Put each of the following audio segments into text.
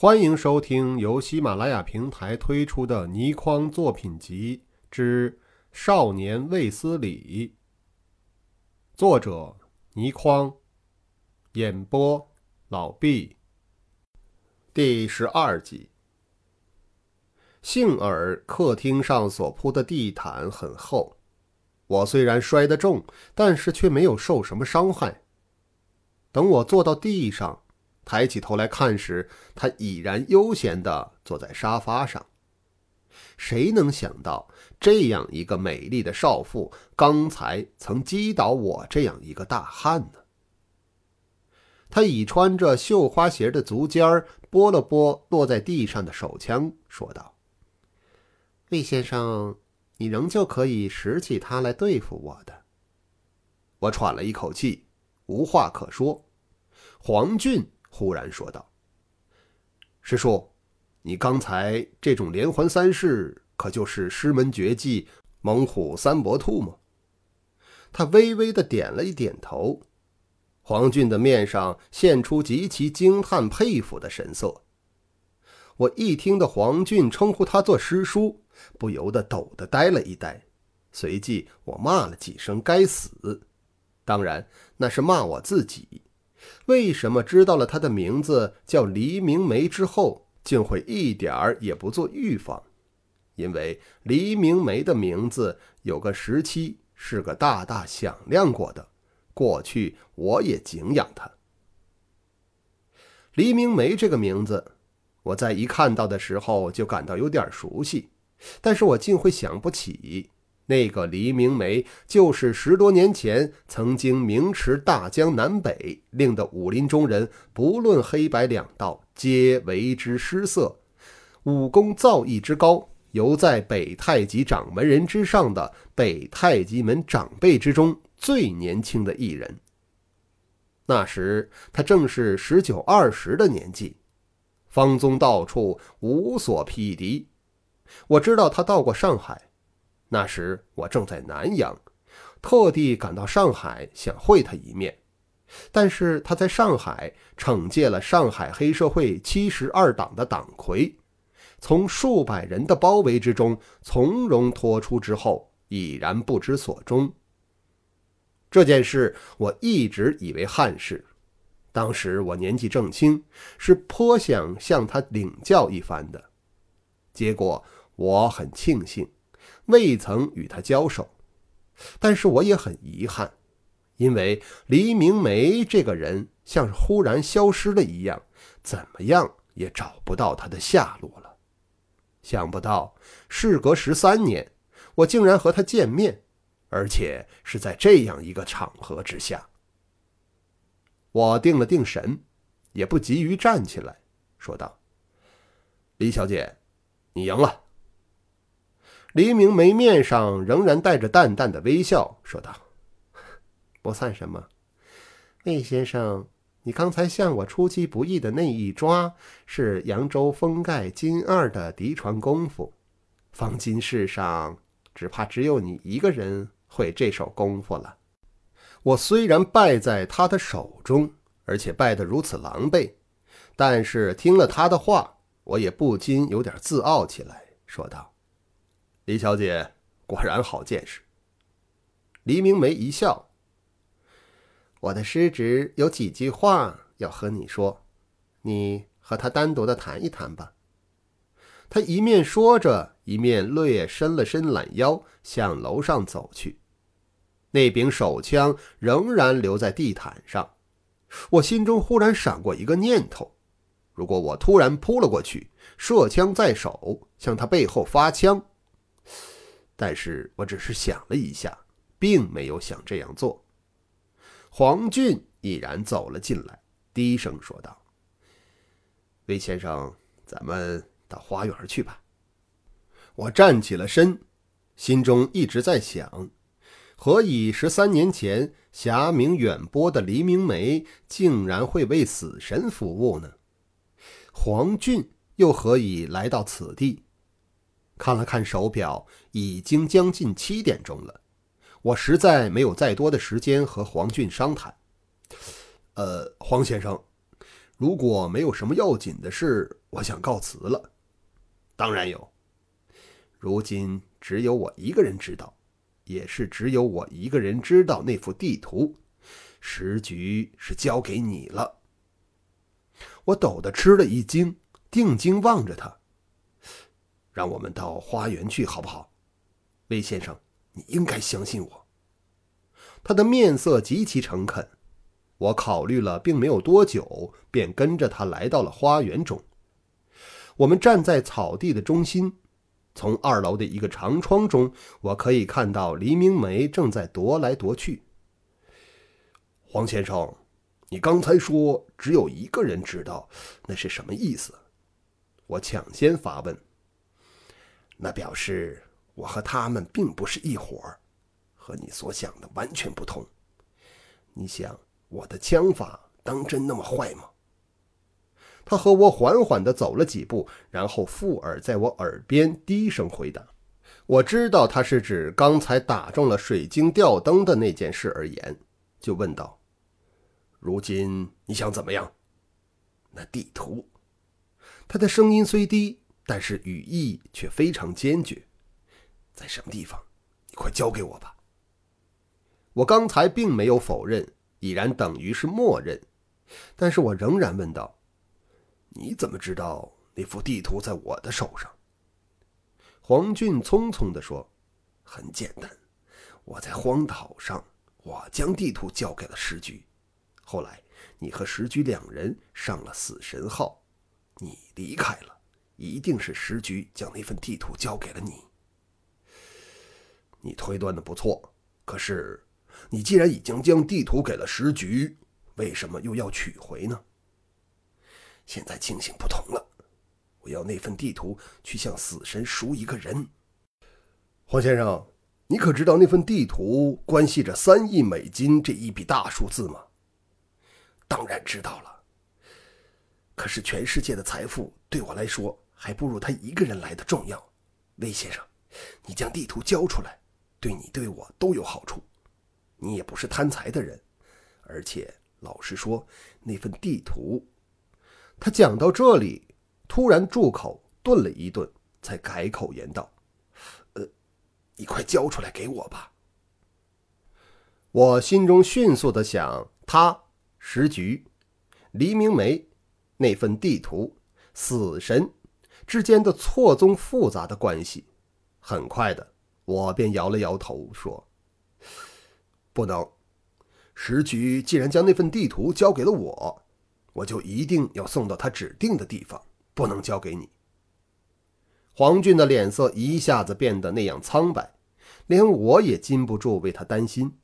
欢迎收听由喜马拉雅平台推出的倪匡作品集之《少年卫斯理》，作者倪匡，演播老毕。第十二集。幸而客厅上所铺的地毯很厚，我虽然摔得重，但是却没有受什么伤害。等我坐到地上。抬起头来看时，他已然悠闲地坐在沙发上。谁能想到，这样一个美丽的少妇，刚才曾击倒我这样一个大汉呢？他以穿着绣花鞋的足尖儿拨了拨落在地上的手枪，说道：“魏先生，你仍旧可以拾起它来对付我的。”我喘了一口气，无话可说。黄俊。忽然说道：“师叔，你刚才这种连环三式，可就是师门绝技猛虎三搏兔吗？”他微微的点了一点头。黄俊的面上现出极其惊叹佩服的神色。我一听到黄俊称呼他做师叔，不由得抖得呆了一呆。随即我骂了几声“该死”，当然那是骂我自己。为什么知道了他的名字叫黎明梅之后，竟会一点儿也不做预防？因为黎明梅的名字有个时期是个大大响亮过的，过去我也敬仰他。黎明梅这个名字，我在一看到的时候就感到有点熟悉，但是我竟会想不起。那个黎明梅，就是十多年前曾经名驰大江南北，令得武林中人不论黑白两道皆为之失色，武功造诣之高，犹在北太极掌门人之上的北太极门长辈之中最年轻的一人。那时他正是十九二十的年纪，方宗到处无所匹敌。我知道他到过上海。那时我正在南阳，特地赶到上海想会他一面，但是他在上海惩戒了上海黑社会七十二党的党魁，从数百人的包围之中从容脱出之后，已然不知所终。这件事我一直以为憾事，当时我年纪正轻，是颇想向他领教一番的，结果我很庆幸。未曾与他交手，但是我也很遗憾，因为黎明梅这个人像是忽然消失了一样，怎么样也找不到他的下落了。想不到事隔十三年，我竟然和他见面，而且是在这样一个场合之下。我定了定神，也不急于站起来，说道：“李小姐，你赢了。”黎明眉面上仍然带着淡淡的微笑，说道：“不算什么，魏先生，你刚才向我出其不意的那一抓，是扬州封盖金二的嫡传功夫，方今世上只怕只有你一个人会这手功夫了。我虽然败在他的手中，而且败得如此狼狈，但是听了他的话，我也不禁有点自傲起来，说道。”李小姐果然好见识。黎明梅一笑：“我的师侄有几句话要和你说，你和他单独的谈一谈吧。”他一面说着，一面略伸了伸懒腰，向楼上走去。那柄手枪仍然留在地毯上。我心中忽然闪过一个念头：如果我突然扑了过去，射枪在手，向他背后发枪。但是我只是想了一下，并没有想这样做。黄俊已然走了进来，低声说道：“魏先生，咱们到花园去吧。”我站起了身，心中一直在想：何以十三年前侠名远播的黎明梅，竟然会为死神服务呢？黄俊又何以来到此地？看了看手表，已经将近七点钟了。我实在没有再多的时间和黄俊商谈。呃，黄先生，如果没有什么要紧的事，我想告辞了。当然有。如今只有我一个人知道，也是只有我一个人知道那幅地图。时局是交给你了。我抖的吃了一惊，定睛望着他。让我们到花园去，好不好？魏先生，你应该相信我。他的面色极其诚恳。我考虑了，并没有多久，便跟着他来到了花园中。我们站在草地的中心，从二楼的一个长窗中，我可以看到黎明梅正在踱来踱去。黄先生，你刚才说只有一个人知道，那是什么意思？我抢先发问。那表示我和他们并不是一伙儿，和你所想的完全不同。你想我的枪法当真那么坏吗？他和我缓缓地走了几步，然后附耳在我耳边低声回答。我知道他是指刚才打中了水晶吊灯的那件事而言，就问道：“如今你想怎么样？”那地图。他的声音虽低。但是语意却非常坚决，在什么地方？你快交给我吧。我刚才并没有否认，已然等于是默认，但是我仍然问道：“你怎么知道那幅地图在我的手上？”黄俊匆匆地说：“很简单，我在荒岛上，我将地图交给了石局。后来你和石局两人上了死神号，你离开了。”一定是时局将那份地图交给了你。你推断的不错，可是你既然已经将地图给了时局，为什么又要取回呢？现在情形不同了，我要那份地图去向死神赎一个人。黄先生，你可知道那份地图关系着三亿美金这一笔大数字吗？当然知道了。可是全世界的财富对我来说。还不如他一个人来的重要，魏先生，你将地图交出来，对你对我都有好处。你也不是贪财的人，而且老实说，那份地图……他讲到这里，突然住口，顿了一顿，才改口言道：“呃，你快交出来给我吧。”我心中迅速的想：他时局，黎明梅，那份地图，死神。之间的错综复杂的关系，很快的，我便摇了摇头说：“不能。时局既然将那份地图交给了我，我就一定要送到他指定的地方，不能交给你。”黄俊的脸色一下子变得那样苍白，连我也禁不住为他担心。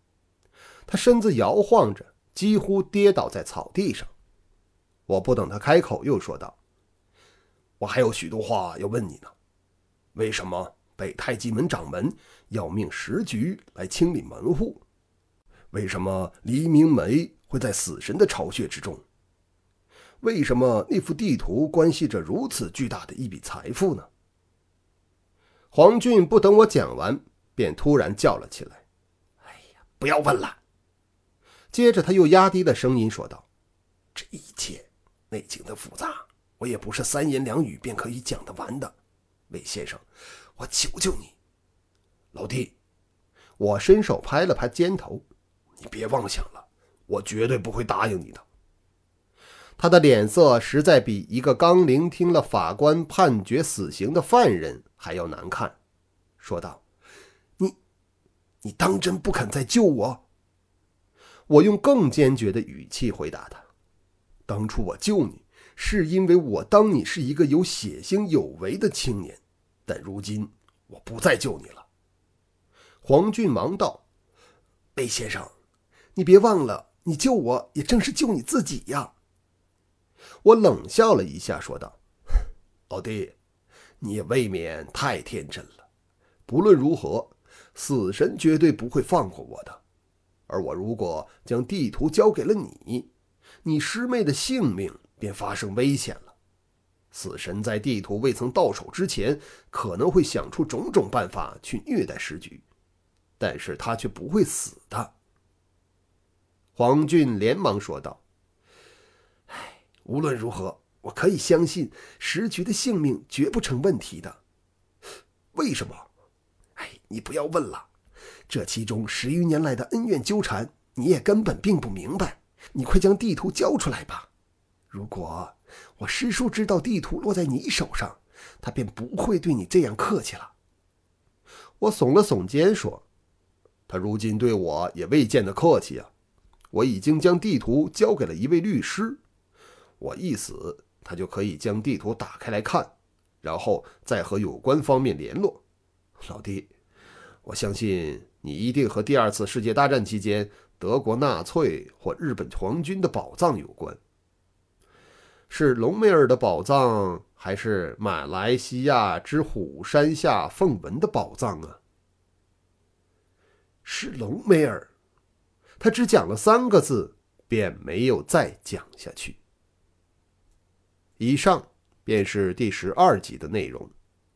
他身子摇晃着，几乎跌倒在草地上。我不等他开口，又说道。我还有许多话要问你呢。为什么北太极门掌门要命时局来清理门户？为什么黎明梅会在死神的巢穴之中？为什么那幅地图关系着如此巨大的一笔财富呢？黄俊不等我讲完，便突然叫了起来：“哎呀，不要问了！”接着他又压低了声音说道：“这一切内情的复杂。”我也不是三言两语便可以讲得完的，魏先生，我求求你，老弟，我伸手拍了拍肩头，你别妄想了，我绝对不会答应你的。他的脸色实在比一个刚聆听了法官判决死刑的犯人还要难看，说道：“你，你当真不肯再救我？”我用更坚决的语气回答他：“当初我救你。”是因为我当你是一个有血性有为的青年，但如今我不再救你了。黄俊忙道：“魏先生，你别忘了，你救我也正是救你自己呀。”我冷笑了一下，说道：“ 老弟，你也未免太天真了。不论如何，死神绝对不会放过我的。而我如果将地图交给了你，你师妹的性命……”便发生危险了。死神在地图未曾到手之前，可能会想出种种办法去虐待时局，但是他却不会死的。黄俊连忙说道：“哎，无论如何，我可以相信石菊的性命绝不成问题的。为什么？哎，你不要问了。这其中十余年来的恩怨纠缠，你也根本并不明白。你快将地图交出来吧！如果我师叔知道地图落在你手上，他便不会对你这样客气了。我耸了耸肩说：“他如今对我也未见得客气啊。我已经将地图交给了一位律师，我一死，他就可以将地图打开来看，然后再和有关方面联络。老弟，我相信你一定和第二次世界大战期间德国纳粹或日本皇军的宝藏有关。是隆美尔的宝藏？”还是马来西亚之虎山下凤纹的宝藏啊！是隆美尔，他只讲了三个字，便没有再讲下去。以上便是第十二集的内容，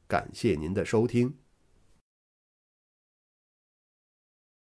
感谢您的收听。